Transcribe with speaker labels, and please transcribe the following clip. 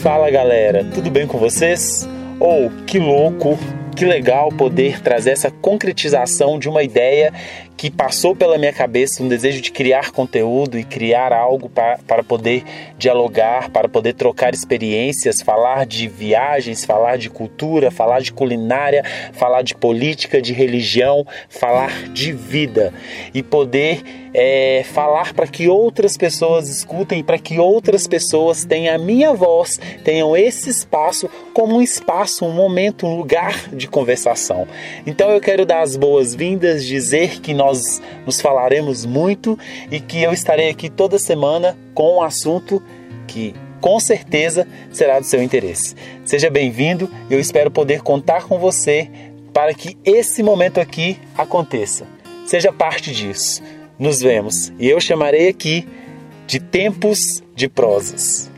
Speaker 1: Fala galera, tudo bem com vocês? Ou oh, que louco, que legal poder trazer essa concretização de uma ideia que passou pela minha cabeça, um desejo de criar conteúdo e criar algo para, para poder dialogar, para poder trocar experiências, falar de viagens, falar de cultura, falar de culinária, falar de política, de religião, falar de vida. E poder é, falar para que outras pessoas escutem, para que outras pessoas tenham a minha voz, tenham esse espaço como um espaço, um momento, um lugar de conversação. Então eu quero dar as boas-vindas, dizer que nós nos falaremos muito e que eu estarei aqui toda semana com um assunto que com certeza será do seu interesse. Seja bem-vindo, eu espero poder contar com você para que esse momento aqui aconteça. Seja parte disso nos vemos e eu chamarei aqui de tempos de prosas.